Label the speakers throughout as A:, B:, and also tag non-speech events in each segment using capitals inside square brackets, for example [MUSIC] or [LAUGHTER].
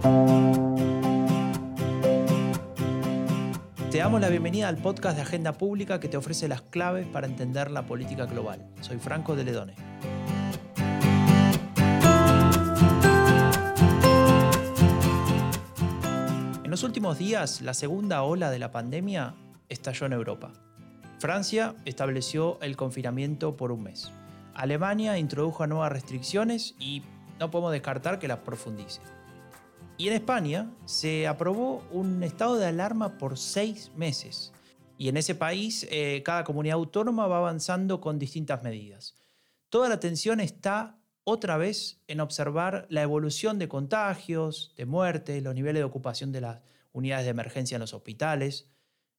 A: Te damos la bienvenida al podcast de Agenda Pública que te ofrece las claves para entender la política global. Soy Franco de Ledone. En los últimos días, la segunda ola de la pandemia estalló en Europa. Francia estableció el confinamiento por un mes. Alemania introdujo nuevas restricciones y no podemos descartar que las profundice. Y en España se aprobó un estado de alarma por seis meses. Y en ese país eh, cada comunidad autónoma va avanzando con distintas medidas. Toda la atención está otra vez en observar la evolución de contagios, de muertes, los niveles de ocupación de las unidades de emergencia en los hospitales.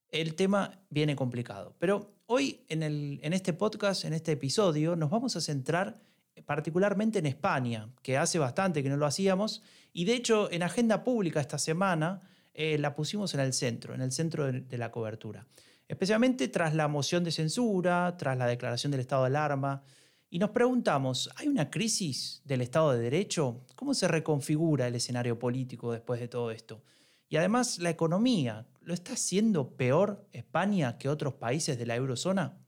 A: El tema viene complicado. Pero hoy en, en este podcast, en este episodio, nos vamos a centrar particularmente en España, que hace bastante que no lo hacíamos, y de hecho en agenda pública esta semana eh, la pusimos en el centro, en el centro de la cobertura, especialmente tras la moción de censura, tras la declaración del estado de alarma, y nos preguntamos, ¿hay una crisis del Estado de Derecho? ¿Cómo se reconfigura el escenario político después de todo esto? Y además, la economía, ¿lo está haciendo peor España que otros países de la eurozona?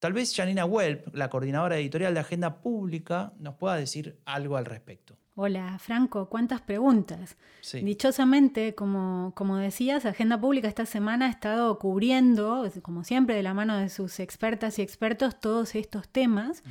A: Tal vez Janina Welp, la coordinadora editorial de Agenda Pública, nos pueda decir algo al respecto.
B: Hola, Franco, cuántas preguntas. Dichosamente, como, como decías, Agenda Pública esta semana ha estado cubriendo, como siempre, de la mano de sus expertas y expertos, todos estos temas.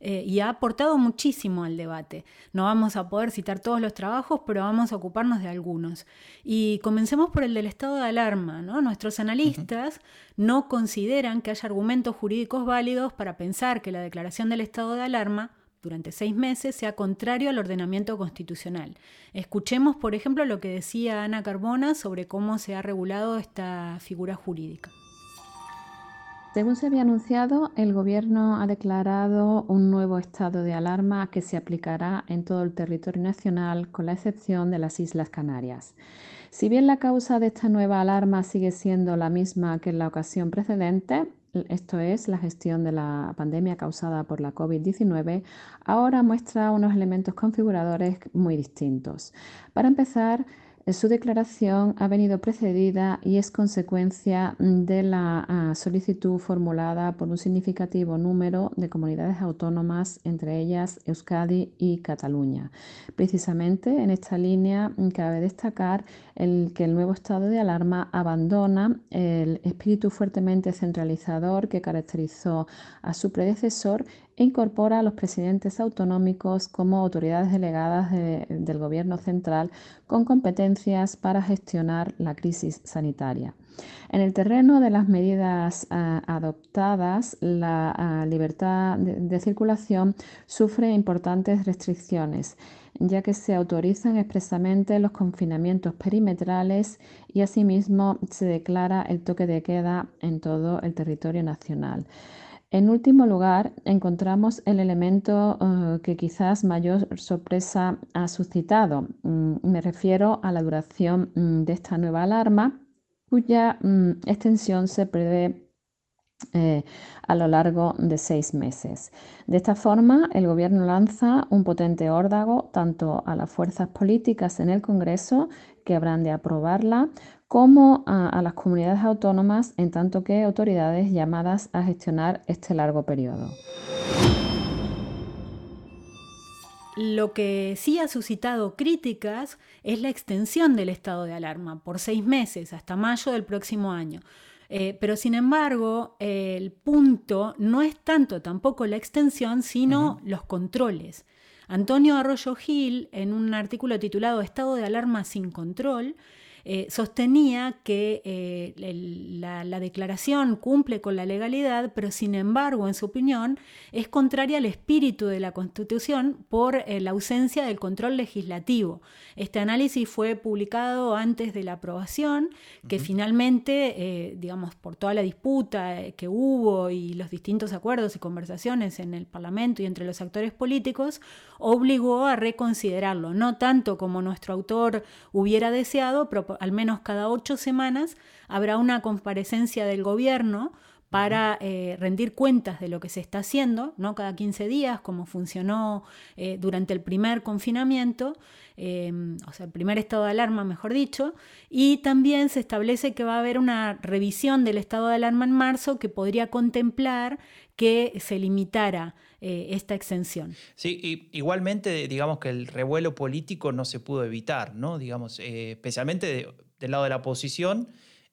B: Eh, y ha aportado muchísimo al debate. No vamos a poder citar todos los trabajos, pero vamos a ocuparnos de algunos. Y comencemos por el del estado de alarma. Nuestros analistas no consideran que haya argumentos jurídicos válidos para pensar que la declaración del estado de alarma durante seis meses sea contrario al ordenamiento constitucional. Escuchemos, por ejemplo, lo que decía Ana Carbona sobre cómo se ha regulado esta figura jurídica.
C: Según se había anunciado, el Gobierno ha declarado un nuevo estado de alarma que se aplicará en todo el territorio nacional, con la excepción de las Islas Canarias. Si bien la causa de esta nueva alarma sigue siendo la misma que en la ocasión precedente, esto es la gestión de la pandemia causada por la COVID-19, ahora muestra unos elementos configuradores muy distintos. Para empezar, su declaración ha venido precedida y es consecuencia de la ah, solicitud formulada por un significativo número de comunidades autónomas, entre ellas Euskadi y Cataluña. Precisamente en esta línea cabe destacar el que el nuevo estado de alarma abandona el espíritu fuertemente centralizador que caracterizó a su predecesor incorpora a los presidentes autonómicos como autoridades delegadas del Gobierno central con competencias para gestionar la crisis sanitaria. En el terreno de las medidas ah, adoptadas, la ah, libertad de, circulación sufre importantes restricciones, ya que se autorizan expresamente los confinamientos perimetrales y asimismo se declara el toque de queda en todo el territorio nacional. En último lugar, encontramos el elemento eh, que quizás mayor sorpresa ha suscitado. Mm, me refiero a la duración mm, de esta nueva alarma, cuya mm, extensión se prevé eh, a lo largo de seis meses. De esta forma, el Gobierno lanza un potente órdago tanto a las fuerzas políticas en el Congreso, que habrán de aprobarla, como a, las comunidades autónomas en tanto que autoridades llamadas a gestionar este largo periodo.
B: Lo que sí ha suscitado críticas es la extensión del estado de alarma por seis meses hasta mayo del próximo año. Eh, pero sin embargo, el punto no es tanto tampoco la extensión, sino los controles. Antonio Arroyo Gil, en un artículo titulado Estado de alarma sin control, eh, sostenía que eh, la, declaración cumple con la legalidad, pero sin embargo, en su opinión, es contraria al espíritu de la Constitución por eh, la ausencia del control legislativo. Este análisis fue publicado antes de la aprobación, que finalmente, digamos, por toda la disputa que hubo y los distintos acuerdos y conversaciones en el Parlamento y entre los actores políticos, obligó a reconsiderarlo, no tanto como nuestro autor hubiera deseado, al menos cada ocho semanas habrá una comparecencia del gobierno para eh, rendir cuentas de lo que se está haciendo, ¿no? cada 15 días, como funcionó eh, durante el primer confinamiento, em, o sea, el primer estado de alarma, mejor dicho, y también se establece que va a haber una revisión del estado de alarma en marzo que podría contemplar que se limitara eh, esta exención.
A: Sí, y igualmente digamos que el revuelo político no se pudo evitar, ¿no? Digamos, especialmente del lado de la oposición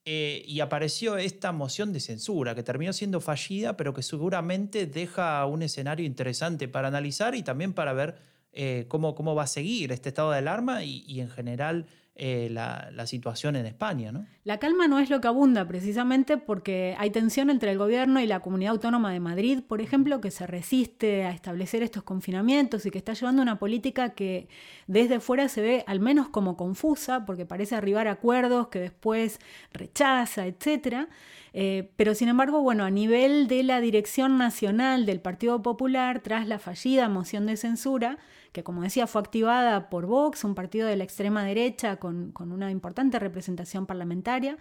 A: eh, y apareció esta moción de censura que terminó siendo fallida, pero que seguramente deja un escenario interesante para analizar y también para ver eh, cómo, cómo va a seguir este estado de alarma y en general eh, la, situación en España. ¿no?
B: La calma no es lo que abunda precisamente porque hay tensión entre el gobierno y la comunidad autónoma de Madrid, por ejemplo, que se resiste a establecer estos confinamientos y que está llevando una política que desde fuera se ve al menos como confusa porque parece arribar a acuerdos que después rechaza, etc. Eh, pero sin embargo, bueno, a nivel de la dirección nacional del Partido Popular, tras la fallida moción de censura, que como decía fue activada por Vox, un partido de la extrema derecha con, una importante representación parlamentaria,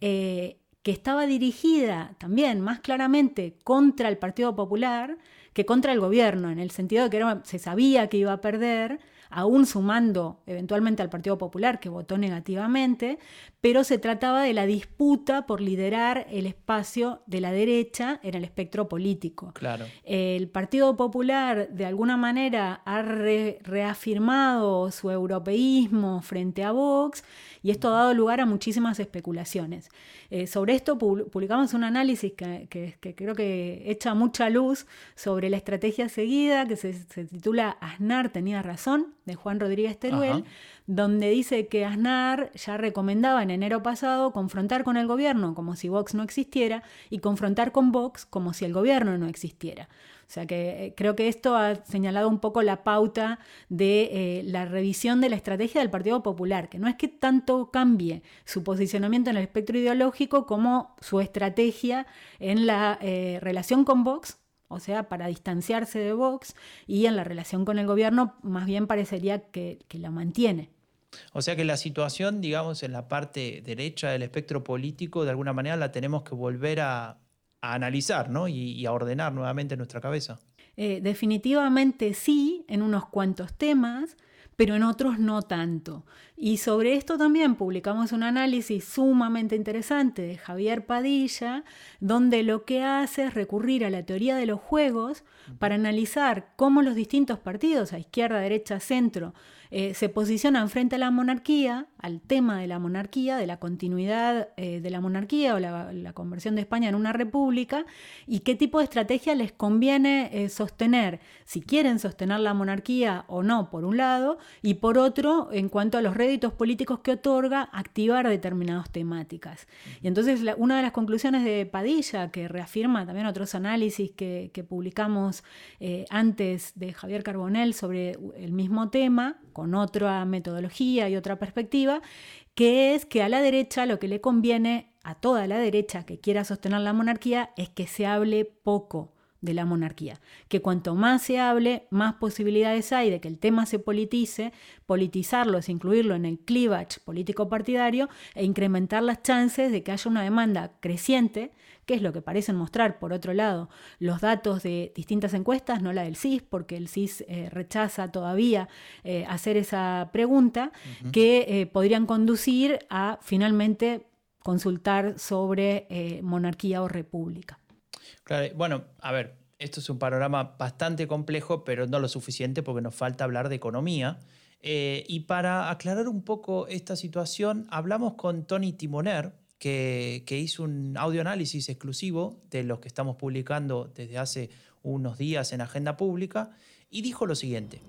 B: eh, que estaba dirigida también más claramente contra el Partido Popular que contra el gobierno, en el sentido de que se sabía que iba a perder, aún sumando eventualmente al Partido Popular, que votó negativamente, pero se trataba de la disputa por liderar el espacio de la derecha en el espectro político.
A: Claro.
B: El Partido Popular, de alguna manera, ha reafirmado su europeísmo frente a Vox y esto ha dado lugar a muchísimas especulaciones. Eh, sobre esto publicamos un análisis que, creo que echa mucha luz sobre la estrategia seguida, que se, titula Aznar tenía razón, de Juan Rodríguez Teruel, donde dice que Aznar ya recomendaba en enero pasado confrontar con el gobierno como si Vox no existiera y confrontar con Vox como si el gobierno no existiera. O sea que eh, creo que esto ha señalado un poco la pauta de eh, la revisión de la estrategia del Partido Popular, que no es que tanto cambie su posicionamiento en el espectro ideológico como su estrategia en la eh, relación con Vox, o sea, para distanciarse de Vox, y en la relación con el gobierno más bien parecería que, la mantiene.
A: O sea que la situación, digamos, en la parte derecha del espectro político, de alguna manera la tenemos que volver a, a analizar ¿no? y, a ordenar nuevamente nuestra cabeza.
B: Eh, definitivamente sí, en unos cuantos temas, pero en otros no tanto. Y sobre esto también publicamos un análisis sumamente interesante de Javier Padilla, donde lo que hace es recurrir a la teoría de los juegos para analizar cómo los distintos partidos, a izquierda, derecha, centro, eh, se posicionan frente a la monarquía, al tema de la monarquía, de la continuidad eh, de la monarquía o la, conversión de España en una república, y qué tipo de estrategia les conviene eh, sostener, si quieren sostener la monarquía o no, por un lado, y por otro, en cuanto a los réditos políticos que otorga, activar determinadas temáticas. Y entonces una de las conclusiones de Padilla, que reafirma también otros análisis que, que publicamos antes de Javier Carbonell sobre el mismo tema, con otra metodología y otra perspectiva, que es que a la derecha lo que le conviene, a toda la derecha que quiera sostener la monarquía, es que se hable poco de la monarquía, que cuanto más se hable, más posibilidades hay de que el tema se politice, politizarlo es incluirlo en el cleavage político partidario e incrementar las chances de que haya una demanda creciente que es lo que parecen mostrar, por otro lado, los datos de distintas encuestas, no la del CIS, porque el CIS eh, rechaza todavía eh, hacer esa pregunta, que eh, podrían conducir a finalmente consultar sobre monarquía o república.
A: Claro, bueno, a ver, esto es un panorama bastante complejo, pero no lo suficiente porque nos falta hablar de economía. y para aclarar un poco esta situación, hablamos con Tony Timoner, que, hizo un audioanálisis exclusivo de los que estamos publicando desde hace unos días en Agenda Pública y dijo lo siguiente.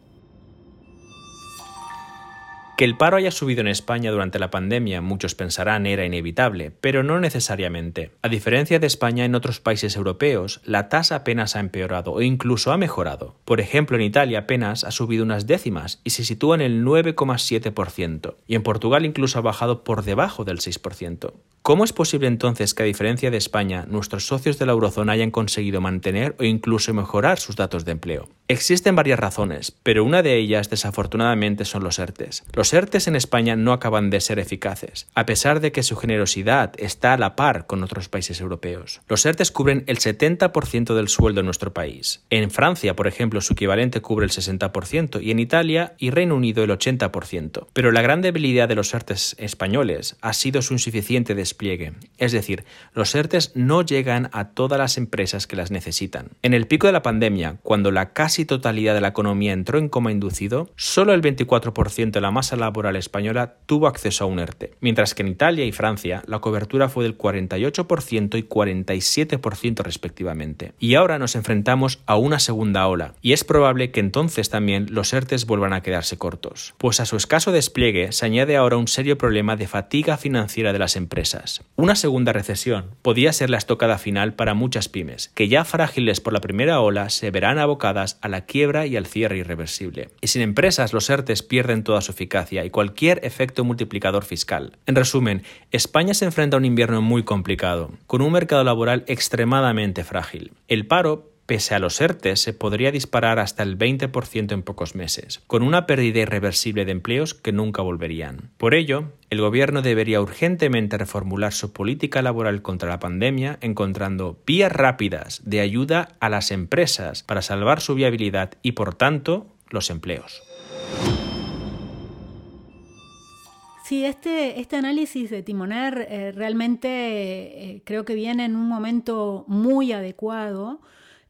D: Que el paro haya subido en España durante la pandemia, muchos pensarán era inevitable, pero no necesariamente. A diferencia de España, en otros países europeos, la tasa apenas ha empeorado o incluso ha mejorado. Por ejemplo, en Italia apenas ha subido unas décimas y se sitúa en el 9,7%, y en Portugal incluso ha bajado por debajo del 6%. ¿Cómo es posible entonces que, a diferencia de España, nuestros socios de la eurozona hayan conseguido mantener o incluso mejorar sus datos de empleo? Existen varias razones, pero una de ellas desafortunadamente son los ERTES. Los Los ERTES en España no acaban de ser eficaces, a pesar de que su generosidad está a la par con otros países europeos. Los ERTES cubren el 70% del sueldo en nuestro país. En Francia, por ejemplo, su equivalente cubre el 60% y en Italia y Reino Unido el 80%. Pero la gran debilidad de los ERTES españoles ha sido su insuficiente despliegue, es decir, los ERTES no llegan a todas las empresas que las necesitan. En el pico de la pandemia, cuando la casi totalidad de la economía entró en coma inducido, solo el 24% de la masa laboral española tuvo acceso a un ERTE, mientras que en Italia y Francia la cobertura fue del 48% y 47% respectivamente. Y ahora nos enfrentamos a una segunda ola, y es probable que entonces también los ERTES vuelvan a quedarse cortos, pues a su escaso despliegue se añade ahora un serio problema de fatiga financiera de las empresas. Una segunda recesión podía ser la estocada final para muchas pymes, que ya frágiles por la primera ola se verán abocadas a la quiebra y al cierre irreversible. Y sin empresas los ERTES pierden toda su eficacia y cualquier efecto multiplicador fiscal. En resumen, España se enfrenta a un invierno muy complicado, con un mercado laboral extremadamente frágil. El paro pese a los ERTES, se podría disparar hasta el 20% en pocos meses, con una pérdida irreversible de empleos que nunca volverían. Por ello, el Gobierno debería urgentemente reformular su política laboral contra la pandemia, encontrando vías rápidas de ayuda a las empresas para salvar su viabilidad y, por tanto, los empleos.
B: Sí, este, este análisis de Timoner eh, realmente eh, creo que viene en un momento muy adecuado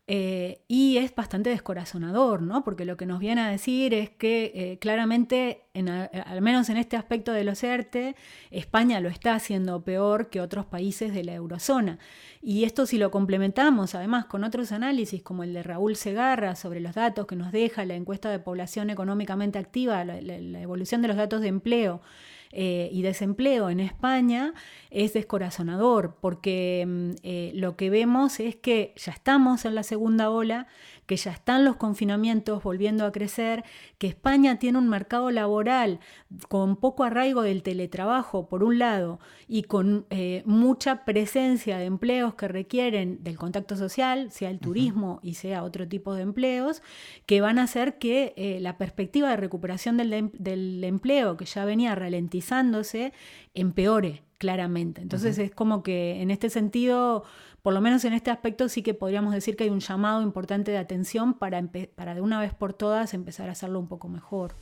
B: eh, y es bastante descorazonador, ¿no? Porque lo que nos viene a decir es que claramente, al menos en este aspecto de los ERTE, España lo está haciendo peor que otros países de la eurozona. Y esto si lo complementamos además con otros análisis como el de Raúl Segarra sobre los datos que nos deja la encuesta de población económicamente activa, la evolución de los datos de empleo, eh, y desempleo en España es descorazonador, porque mm, eh, lo que vemos es que ya estamos en la segunda ola, que ya están los confinamientos volviendo a crecer, que España tiene un mercado laboral con poco arraigo del teletrabajo, por un lado, y con eh, mucha presencia de empleos que requieren del contacto social, sea el turismo y sea otro tipo de empleos, que van a hacer que eh, la perspectiva de recuperación del, del empleo, que ya venía ralentizándose, empeore claramente. Entonces es como que en este sentido, por lo menos en este aspecto sí que podríamos decir que hay un llamado importante de atención para, para de una vez por todas empezar a hacerlo un poco mejor.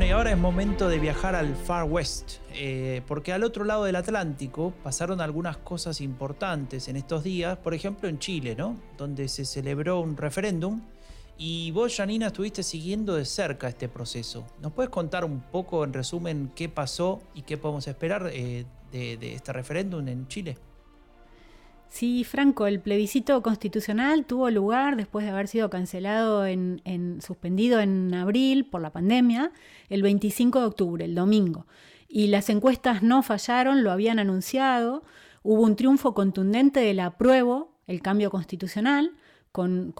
A: Y ahora es momento de viajar al Far West, eh, porque al otro lado del Atlántico pasaron algunas cosas importantes en estos días, por ejemplo en Chile, ¿no? Donde se celebró un referéndum y vos, Janina, estuviste siguiendo de cerca este proceso. ¿Nos puedes contar un poco, en resumen, qué pasó y qué podemos esperar eh, de este referéndum en Chile?
B: Sí, Franco, el plebiscito constitucional tuvo lugar después de haber sido cancelado en, suspendido en abril por la pandemia, el 25 de octubre, el domingo. Y las encuestas no fallaron, lo habían anunciado. Hubo un triunfo contundente del apruebo, el cambio constitucional, con,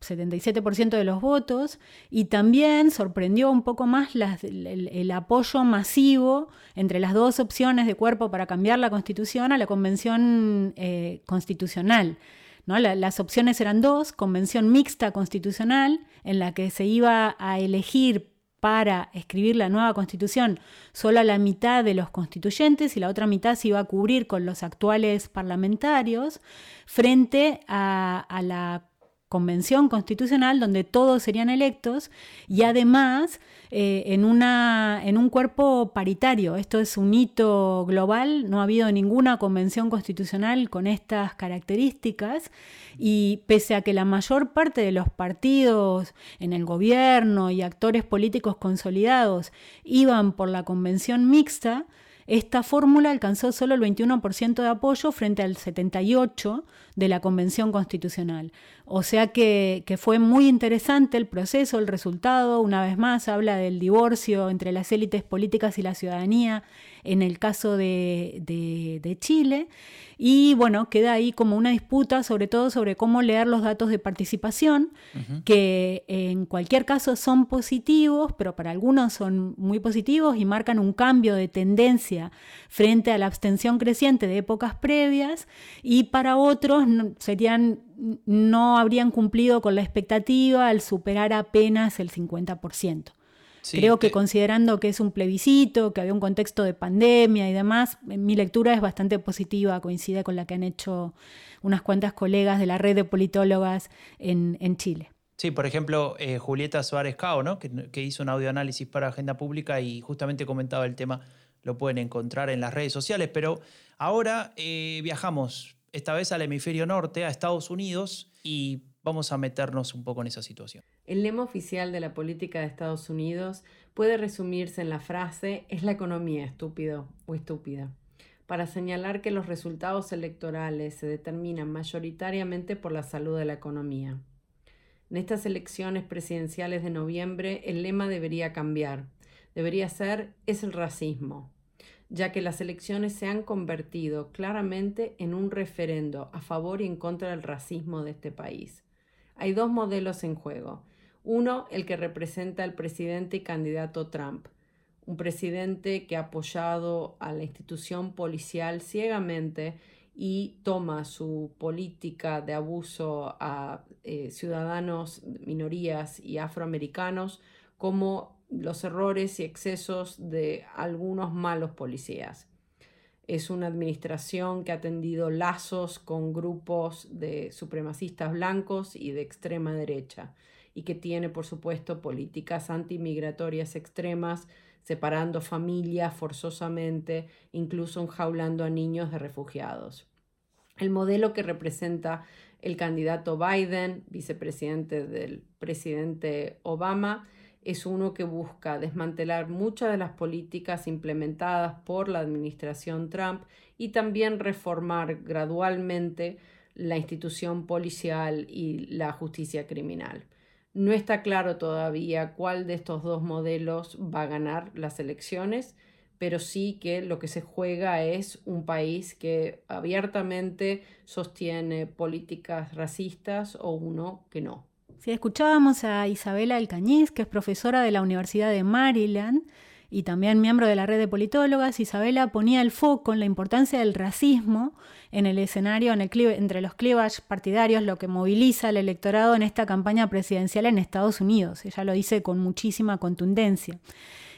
B: 77% de los votos y también sorprendió un poco más el, apoyo masivo entre las dos opciones de cuerpo para cambiar la constitución a la convención eh, constitucional. las opciones eran dos, convención mixta constitucional, en la que se iba a elegir para escribir la nueva constitución solo la mitad de los constituyentes y la otra mitad se iba a cubrir con los actuales parlamentarios frente a, la convención constitucional donde todos serían electos y además eh, en, una, en un cuerpo paritario. Esto es un hito global, no ha habido ninguna convención constitucional con estas características y pese a que la mayor parte de los partidos en el gobierno y actores políticos consolidados iban por la convención mixta, esta fórmula alcanzó solo el 21% de apoyo frente al 78% de la Convención Constitucional. O sea que, fue muy interesante el proceso, el resultado. Una vez más habla del divorcio entre las élites políticas y la ciudadanía en el caso de, de Chile. Y bueno, queda ahí como una disputa, sobre todo sobre cómo leer los datos de participación, que en cualquier caso son positivos, pero para algunos son muy positivos y marcan un cambio de tendencia frente a la abstención creciente de épocas previas, y para otros serían no habrían cumplido con la expectativa al superar apenas el 50%. Creo que considerando que es un plebiscito, que había un contexto de pandemia y demás, mi lectura es bastante positiva, coincide con la que han hecho unas cuantas colegas de la red de politólogas en, Chile.
A: Sí, por ejemplo, eh, Julieta Suárez Cao, ¿no? que, hizo un audioanálisis para Agenda Pública y justamente comentaba el tema, lo pueden encontrar en las redes sociales, pero ahora eh, viajamos esta vez al hemisferio norte, a Estados Unidos, y Vamos a meternos un poco en esa situación.
E: El lema oficial de la política de Estados Unidos puede resumirse en la frase es la economía estúpido o estúpida, para señalar que los resultados electorales se determinan mayoritariamente por la salud de la economía. En estas elecciones presidenciales de noviembre el lema debería cambiar. Debería ser es el racismo, ya que las elecciones se han convertido claramente en un referendo a favor y en contra del racismo de este país. Hay dos modelos en juego. Uno, el que representa al presidente y candidato Trump, un presidente que ha apoyado a la institución policial ciegamente y toma su política de abuso a eh, ciudadanos, minorías y afroamericanos como los errores y excesos de algunos malos policías. Es una administración que ha tendido lazos con grupos de supremacistas blancos y de extrema derecha y que tiene, por supuesto, políticas antimigratorias extremas, separando familias forzosamente, incluso enjaulando a niños de refugiados. El modelo que representa el candidato Biden, vicepresidente del presidente Obama, es uno que busca desmantelar muchas de las políticas implementadas por la administración Trump y también reformar gradualmente la institución policial y la justicia criminal. No está claro todavía cuál de estos dos modelos va a ganar las elecciones, pero sí que lo que se juega es un país que abiertamente sostiene políticas racistas o uno que no.
B: Sí, escuchábamos a Isabela Alcañiz, que es profesora de la Universidad de Maryland y también miembro de la red de politólogas. Isabela ponía el foco en la importancia del racismo en el escenario, en el entre los clivages partidarios, lo que moviliza al electorado en esta campaña presidencial en Estados Unidos. Ella lo dice con muchísima contundencia.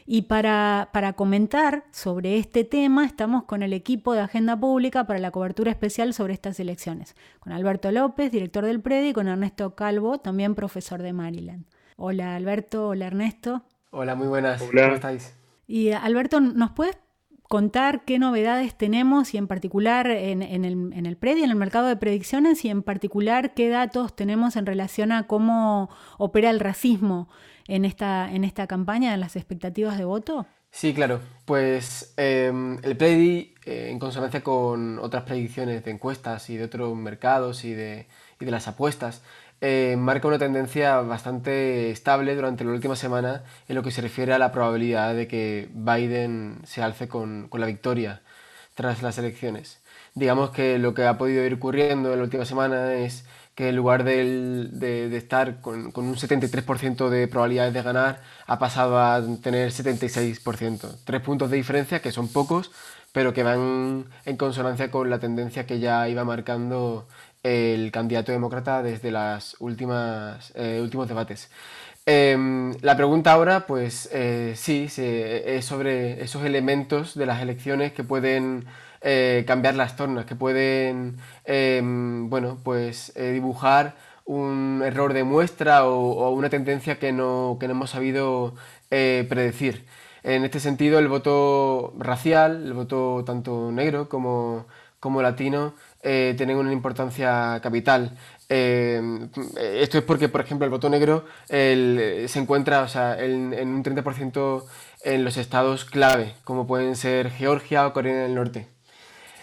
B: Y para, comentar sobre este tema estamos con el equipo de Agenda Pública para la cobertura especial sobre estas elecciones, con Alberto López, director del PREDI, y con Ernesto Calvo, también profesor de Maryland. Hola Alberto, hola Ernesto.
F: Hola, muy buenas. ¿Cómo estáis?
B: Y Alberto, ¿nos puedes contar qué novedades tenemos y en particular en, el, en el PREDI, en el mercado de predicciones y en particular qué datos tenemos en relación a cómo opera el racismo en esta, en esta campaña, en las expectativas de voto?
F: Sí, claro. Pues em, el PREDI, eh, en consonancia con otras predicciones de encuestas y de otros mercados y de, y de las apuestas, eh, marca una tendencia bastante estable durante la última semana en lo que se refiere a la probabilidad de que Biden se alce con, con la victoria tras las elecciones. Digamos que lo que ha podido ir ocurriendo en la última semana es que en lugar de, de, estar con, un 73% de probabilidades de ganar, ha pasado a tener 76%. Tres puntos de diferencia que son pocos, pero que van en consonancia con la tendencia que ya iba marcando el candidato demócrata desde los últimos debates. Em, la pregunta ahora, pues eh, sí, es sobre esos elementos de las elecciones que pueden eh, cambiar las tornas, que pueden, em, bueno, pues eh, dibujar un error de muestra o, una tendencia que no, que no hemos sabido eh, predecir. En este sentido, el voto racial, el voto tanto negro como, como latino, tienen una importancia capital. Em, esto es porque, por ejemplo, el voto negro se encuentra o sea, en, en un 30% en los estados clave, como pueden ser Georgia o Corea del Norte.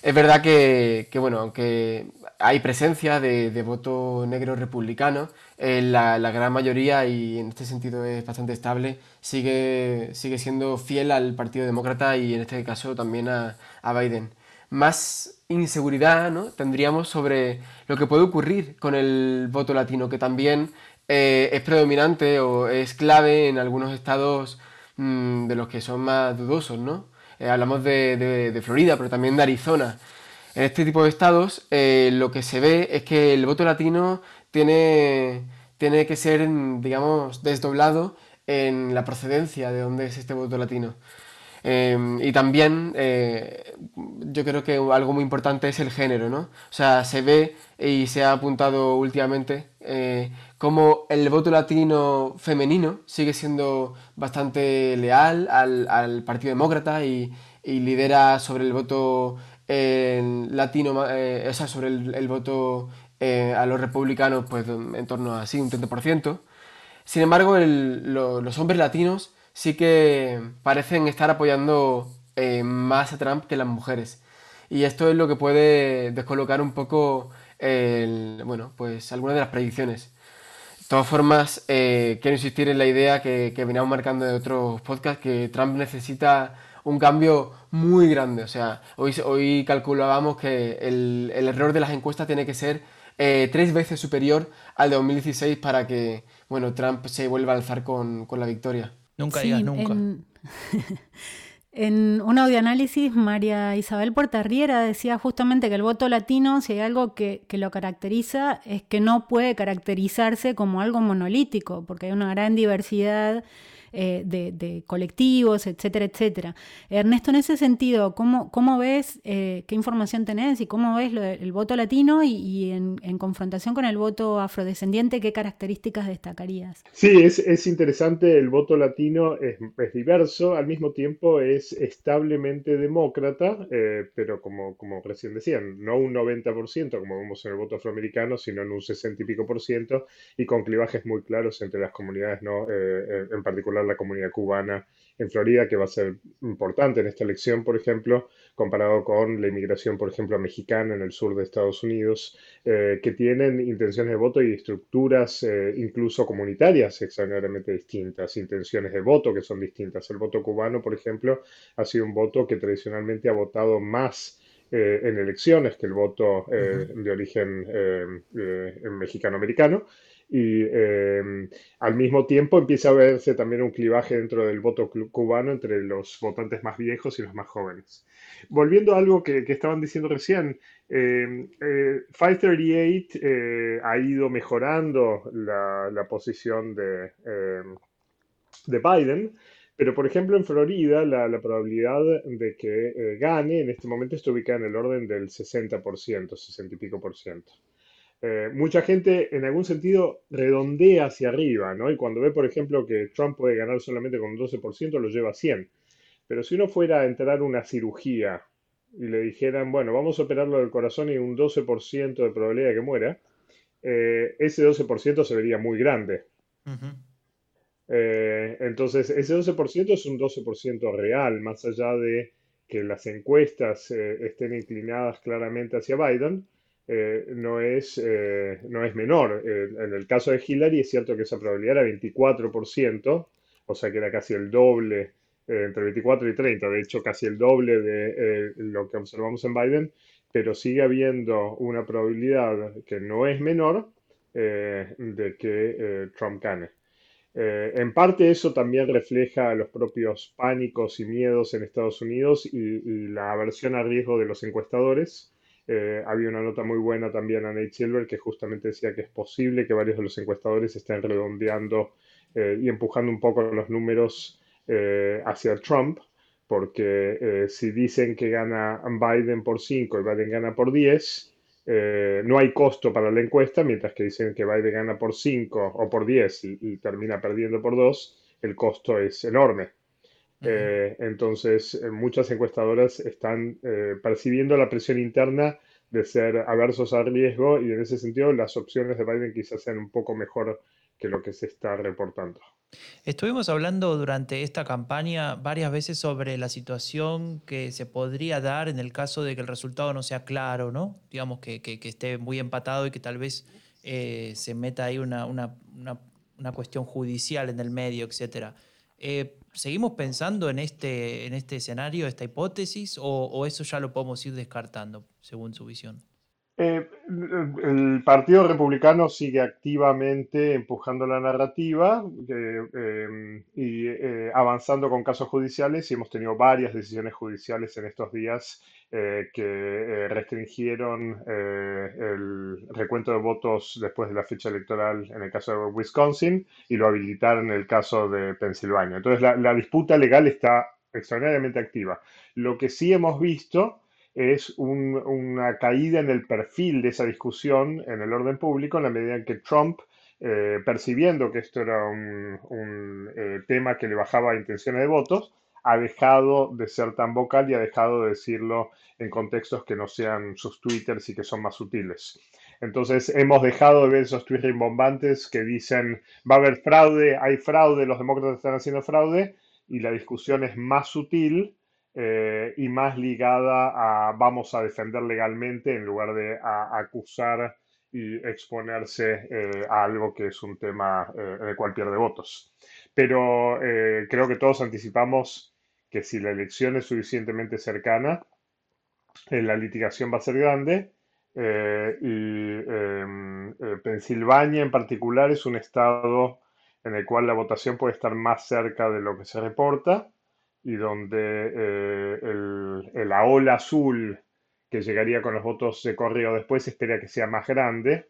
F: Es verdad que, bueno, aunque hay presencia de, voto negro republicano, eh, la, gran mayoría, y en este sentido es bastante estable, sigue, sigue siendo fiel al Partido Demócrata y en este caso también a, Biden. Más inseguridad ¿no? tendríamos sobre lo que puede ocurrir con el voto latino, que también eh, es predominante o es clave en algunos estados mm, de los que son más dudosos, ¿no? Eh, hablamos de, Florida, pero también de Arizona. En este tipo de estados eh, lo que se ve es que el voto latino tiene, tiene que ser, digamos, desdoblado en la procedencia de dónde es este voto latino. Em, y también yo creo que algo muy importante es el género, ¿no? O sea, se ve y se ha apuntado últimamente como el voto latino femenino sigue siendo bastante leal al, Partido Demócrata y, lidera sobre el voto latino, eh, sobre el, voto eh, a los republicanos, pues en torno a así, un 30%. Sin embargo, los hombres latinos sí que parecen estar apoyando eh, más a Trump que las mujeres. Y esto es lo que puede descolocar un poco bueno, pues algunas de las predicciones. De todas formas, eh, quiero insistir en la idea que, que veníamos marcando de otros podcasts, que Trump necesita un cambio muy grande. O sea, hoy, hoy calculábamos que el, error de las encuestas tiene que ser eh, tres veces superior al de 2016 para que, bueno, Trump se vuelva a alzar con, la victoria.
A: Nunca digas nunca.
B: En [LAUGHS] un audioanálisis, María Isabel Portarriera decía justamente que el voto latino, si hay algo que, que, lo caracteriza, es que no puede caracterizarse como algo monolítico, porque hay una gran diversidad eh, de, colectivos, etcétera, etcétera. Ernesto, en ese sentido, ¿cómo, cómo ves, eh, qué información tenés y cómo ves el voto latino y, en, confrontación con el voto afrodescendiente, qué características destacarías?
G: Sí, es, es interesante, el voto latino es, es, diverso, al mismo tiempo es establemente demócrata, eh, pero como, como recién decían, no un 90%, como vemos en el voto afroamericano, sino en un 60 y pico por ciento, y con clivajes muy claros entre las comunidades, ¿no? en particular la comunidad cubana en Florida, que va a ser importante en esta elección, por ejemplo, comparado con la inmigración, por ejemplo, mexicana en el sur de Estados Unidos, eh, que tienen intenciones de voto y estructuras eh, incluso comunitarias extraordinariamente distintas, intenciones de voto que son distintas. El voto cubano, por ejemplo, ha sido un voto que tradicionalmente ha votado más eh, en elecciones que el voto de origen mexicano-americano y em, al mismo tiempo empieza a verse también un clivaje dentro del voto cubano entre los votantes más viejos y los más jóvenes. Volviendo a algo que, estaban diciendo recién, eh, eh, 538 eh, ha ido mejorando la, posición de, em, de, Biden, pero por ejemplo en Florida la, la probabilidad de que eh, gane en este momento está ubicada en el orden del 60%, 60 y pico por ciento. Eh, mucha gente en algún sentido redondea hacia arriba, ¿no? Y cuando ve, por ejemplo, que Trump puede ganar solamente con un 12%, lo lleva a 100. Pero si uno fuera a entrar una cirugía y le dijeran, bueno, vamos a operarlo del corazón y un 12% de probabilidad de que muera, eh, ese 12% se vería muy grande. Eh, entonces, ese 12% es un 12% real, más allá de que las encuestas estén inclinadas claramente hacia Biden eh, no, es, eh, no es menor. Eh, en el caso de Hillary es cierto que esa probabilidad era 24%, o sea que era casi el doble, entre 24 y 30, de hecho casi el doble de lo que observamos en Biden, pero sigue habiendo una probabilidad que no es menor de que Trump gane. en parte eso también refleja los propios pánicos y miedos en Estados Unidos y la aversión a riesgo de los encuestadores. Eh, había una nota muy buena también a Nate Silver que justamente decía que es posible que varios de los encuestadores estén redondeando eh, y empujando un poco los números eh, hacia Trump, porque si dicen que gana Biden por 5 y Biden gana por 10, no hay costo para la encuesta, mientras que dicen que Biden gana por 5 o por 10 y termina perdiendo por 2, el costo es enorme. Eh, entonces, eh, muchas encuestadoras están eh, percibiendo la presión interna de ser aversos al riesgo y en ese sentido las opciones de Biden quizás sean un poco mejor que lo que se está reportando.
A: Estuvimos hablando durante esta campaña varias veces sobre la situación que se podría dar en el caso de que el resultado no sea claro, ¿no? Digamos que, esté muy empatado y que tal vez eh, se meta ahí una, cuestión judicial en el medio, etc. Eh, ¿Seguimos pensando en este, en este escenario, esta hipótesis, o eso ya lo podemos ir descartando, según su visión?
G: Eh, el Partido Republicano sigue activamente empujando la narrativa em, y eh, avanzando con casos judiciales y hemos tenido varias decisiones judiciales en estos días eh, que restringieron el recuento de votos después de la fecha electoral en el caso de Wisconsin y lo habilitaron en el caso de Pensilvania. Entonces la disputa legal está extraordinariamente activa. Lo que sí hemos visto es una caída en el perfil de esa discusión en el orden público en la medida en que Trump, eh, percibiendo que esto era un, eh, tema que le bajaba intenciones de votos, ha dejado de ser tan vocal y ha dejado de decirlo en contextos que no sean sus twitters y que son más sutiles. Entonces hemos dejado de ver esos tweets rimbombantes que dicen va a haber fraude, hay fraude, los demócratas están haciendo fraude y la discusión es más sutil eh, y más ligada a vamos a defender legalmente en lugar de acusar y exponerse eh, a algo que es un tema eh, en el cual pierde votos. Pero creo que todos anticipamos que si la elección es suficientemente cercana, la litigación va a ser grande. y em, Pensilvania en particular es un estado en el cual la votación puede estar más cerca de lo que se reporta y donde eh, la ola azul que llegaría con los votos de correo después espera que sea más grande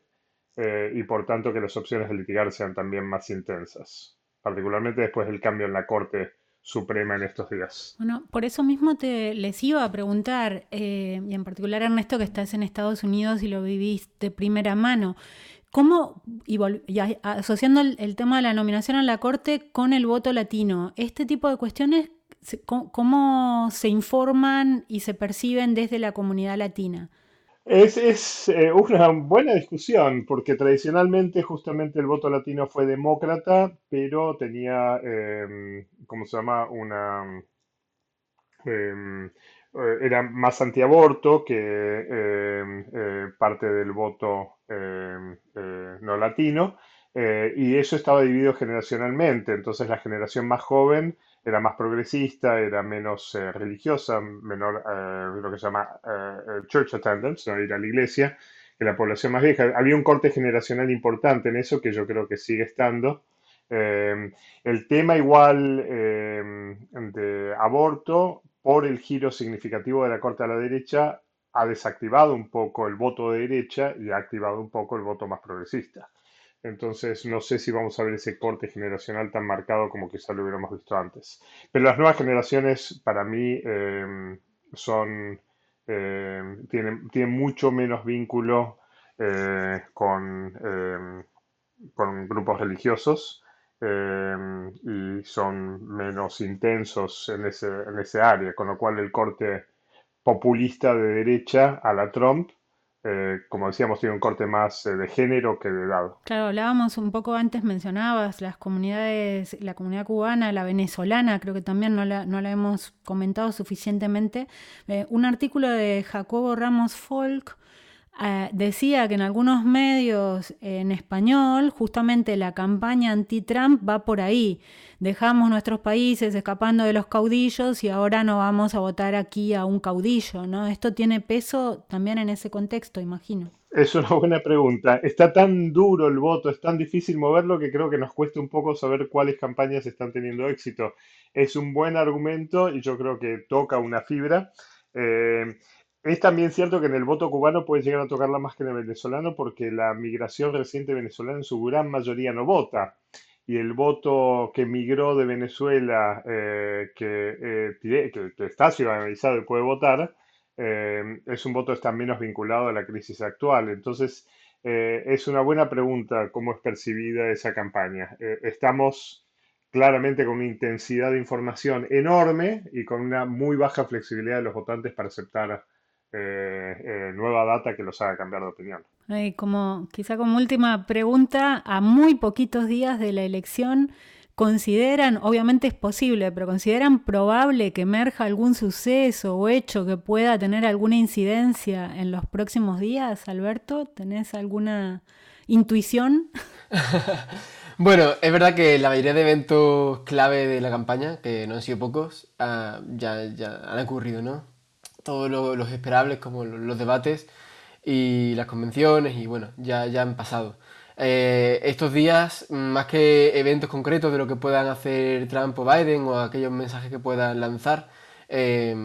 G: eh, y por tanto que las opciones de litigar sean también más intensas, particularmente después del cambio en la Corte Suprema en estos días.
B: Bueno, por eso mismo te les iba a preguntar, eh, y en particular Ernesto que estás en Estados Unidos y lo vivís de primera mano, ¿Cómo, y, asociando el, tema de la nominación a la Corte con el voto latino, este tipo de cuestiones ¿Cómo se informan y se perciben desde la comunidad latina?
G: Es, eh, una buena discusión, porque tradicionalmente justamente el voto latino fue demócrata, pero tenía, em, ¿cómo se llama? Una... Em, eh, era más antiaborto que em, eh, parte del voto no latino, y eso estaba dividido generacionalmente, entonces la generación más joven era más progresista, era menos eh, religiosa, menor eh, lo que se llama eh, church attendance, no ir a la iglesia, que la población más vieja. Había un corte generacional importante en eso que yo creo que sigue estando. el tema igual de aborto, por el giro significativo de la corte a la derecha, ha desactivado un poco el voto de derecha y ha activado un poco el voto más progresista. Entonces no sé si vamos a ver ese corte generacional tan marcado como quizá lo hubiéramos visto antes. Pero las nuevas generaciones para mí em, son, em, tienen, tienen, mucho menos vínculo eh, con, em, con, grupos religiosos y son menos intensos en ese, en ese área, con lo cual el corte populista de derecha a la Trump eh, como decíamos, tiene un corte más eh, de género que de edad.
B: Claro, hablábamos un poco antes, mencionabas las comunidades, la comunidad cubana, la venezolana, creo que también no la, no la hemos comentado suficientemente. Eh, un artículo de Jacobo Ramos Folk eh, decía que en algunos medios en español justamente la campaña anti-Trump va por ahí. Dejamos nuestros países escapando de los caudillos y ahora no vamos a votar aquí a un caudillo, ¿no? Esto tiene peso también en ese contexto, imagino.
G: Es una buena pregunta. Está tan duro el voto, es tan difícil moverlo que creo que nos cuesta un poco saber cuáles campañas están teniendo éxito. Es un buen argumento y yo creo que toca una fibra. Eh, es también cierto que en el voto cubano puede llegar a tocarla más que en el venezolano porque la migración reciente venezolana en su gran mayoría no vota. Y el voto que migró de Venezuela, eh, eh, que, está ciudadanizado y puede votar, eh, es un voto que está menos vinculado a la crisis actual. Entonces, es una buena pregunta cómo es percibida esa campaña. estamos claramente con una intensidad de información enorme y con una muy baja flexibilidad de los votantes para aceptar eh, eh, nueva data que los haga cambiar de opinión.
B: como, quizá como última pregunta, a muy poquitos días de la elección, consideran, obviamente es posible, pero consideran probable que emerja algún suceso o hecho que pueda tener alguna incidencia en los próximos días, Alberto? ¿Tenés alguna intuición? [LAUGHS]
F: bueno, es verdad que la mayoría de eventos clave de la campaña, que no han sido pocos, ah, ya, ya, han ocurrido, ¿no? Todos los esperables, como los debates y las convenciones, y bueno, ya, ya han pasado. Eh, estos días, más que eventos concretos de lo que puedan hacer Trump o Biden o aquellos mensajes que puedan lanzar, eh,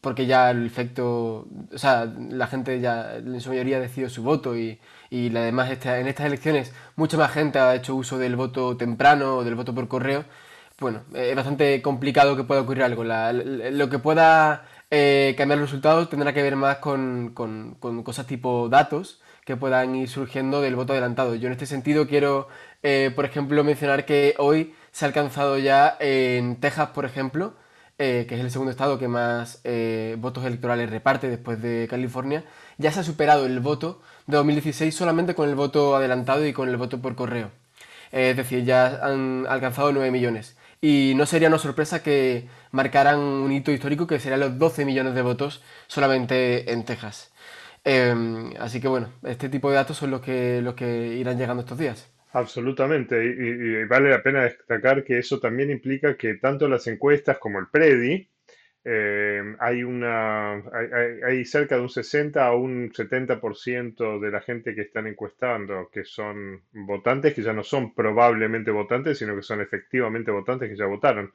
F: porque ya el efecto, o sea, la gente ya en su mayoría ha decidido su voto y, y además en estas elecciones mucha más gente ha hecho uso del voto temprano o del voto por correo, bueno, es bastante complicado que pueda ocurrir algo. lo que pueda eh, cambiar los resultados tendrá que ver más con, cosas tipo datos que puedan ir surgiendo del voto adelantado. Yo en este sentido quiero, eh, por ejemplo, mencionar que hoy se ha alcanzado ya en Texas, por ejemplo, eh, que es el segundo estado que más eh, votos electorales reparte después de California, ya se ha superado el voto de 2016 solamente con el voto adelantado y con el voto por correo. es decir, ya han alcanzado 9 millones. Y no sería una sorpresa que marcaran un hito histórico que serían los 12 millones de votos solamente en Texas. Em, así que bueno, este tipo de datos son los que, los que irán llegando estos días.
G: Absolutamente, y, vale la pena destacar que eso también implica que tanto las encuestas como el PREDI, em, hay, una, hay, cerca de un 60 a un 70% de la gente que están encuestando que son votantes, que ya no son probablemente votantes, sino que son efectivamente votantes que ya votaron.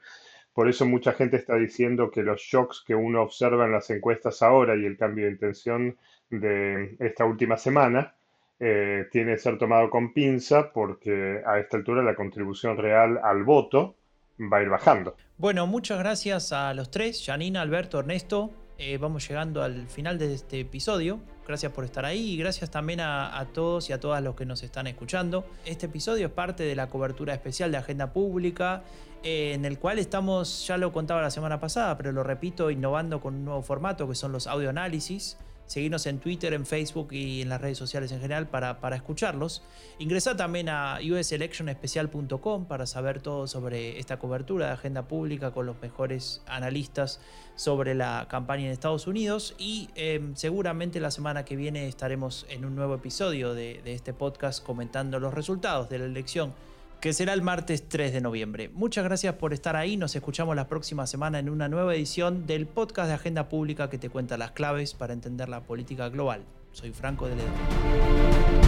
G: Por eso mucha gente está diciendo que los shocks que uno observa en las encuestas ahora y el cambio de intención de esta última semana eh, tiene que ser tomado con pinza porque a esta altura la contribución real al voto va a ir bajando.
A: Bueno, muchas gracias a los tres, Janina, Alberto, Ernesto. Eh, vamos llegando al final de este episodio. Gracias por estar ahí y gracias también a, todos y a todas los que nos están escuchando. Este episodio es parte de la cobertura especial de Agenda Pública, eh, en el cual estamos, ya lo contaba la semana pasada, pero lo repito, innovando con un nuevo formato que son los audioanálisis seguirnos en Twitter, en Facebook y en las redes sociales en general para, para escucharlos. Ingresar también a uselectionespecial.com para saber todo sobre esta cobertura de agenda pública con los mejores analistas sobre la campaña en Estados Unidos y em, seguramente la semana que viene estaremos en un nuevo episodio de este podcast comentando los resultados de la elección que será el martes 3 de noviembre. Muchas gracias por estar ahí, nos escuchamos la próxima semana en una nueva edición del podcast de Agenda Pública que te cuenta las claves para entender la política global. Soy Franco de León.